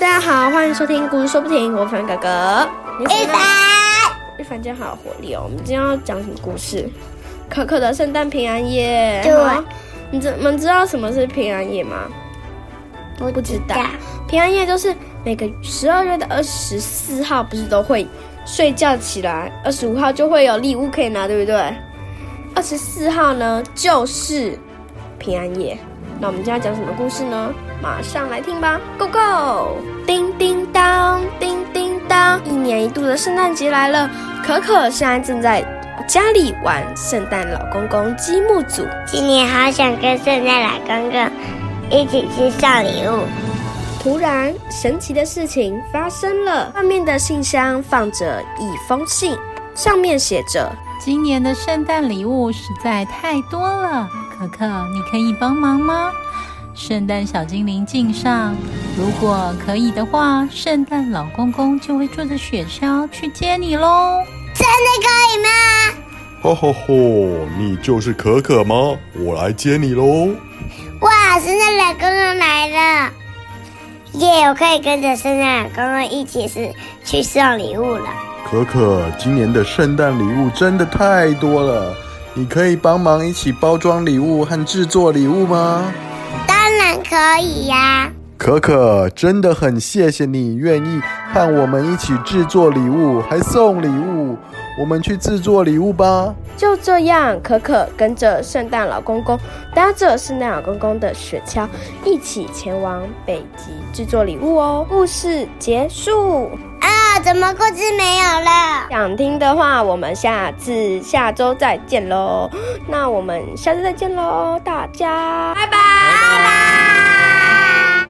大家好，欢迎收听故事说不停，我凡哥哥。一凡，一凡今天好有活力哦。我们今天要讲什么故事？可可的圣诞平安夜。对好你知你们知道什么是平安夜吗？不不知道。平安夜就是每个十二月的二十四号，不是都会睡觉起来，二十五号就会有礼物可以拿，对不对？二十四号呢就是平安夜。那我们今天要讲什么故事呢？马上来听吧，Go Go！叮叮当，叮叮当，一年一度的圣诞节来了。可可现在正在家里玩圣诞老公公积木组。今年好想跟圣诞老公公一起去送礼物。突然，神奇的事情发生了。外面的信箱放着一封信，上面写着今年的圣诞礼物实在太多了，可可，你可以帮忙吗？圣诞小精灵敬上，如果可以的话，圣诞老公公就会坐着雪橇去接你喽。真的可以吗？吼吼吼！你就是可可吗？我来接你喽！哇，圣诞老公公来了！耶，我可以跟着圣诞老公公一起是去送礼物了。可可，今年的圣诞礼物真的太多了，你可以帮忙一起包装礼物和制作礼物吗？当然可以呀、可可，真的很谢谢你愿意和我们一起制作礼物，还送礼物。我们去制作礼物吧。就这样，可可跟着圣诞老公公，搭着圣诞老公公的雪橇，一起前往北极制作礼物哦。故事结束。怎么故事没有了？想听的话，我们下次下周再见喽。那我们下次再见喽，大家。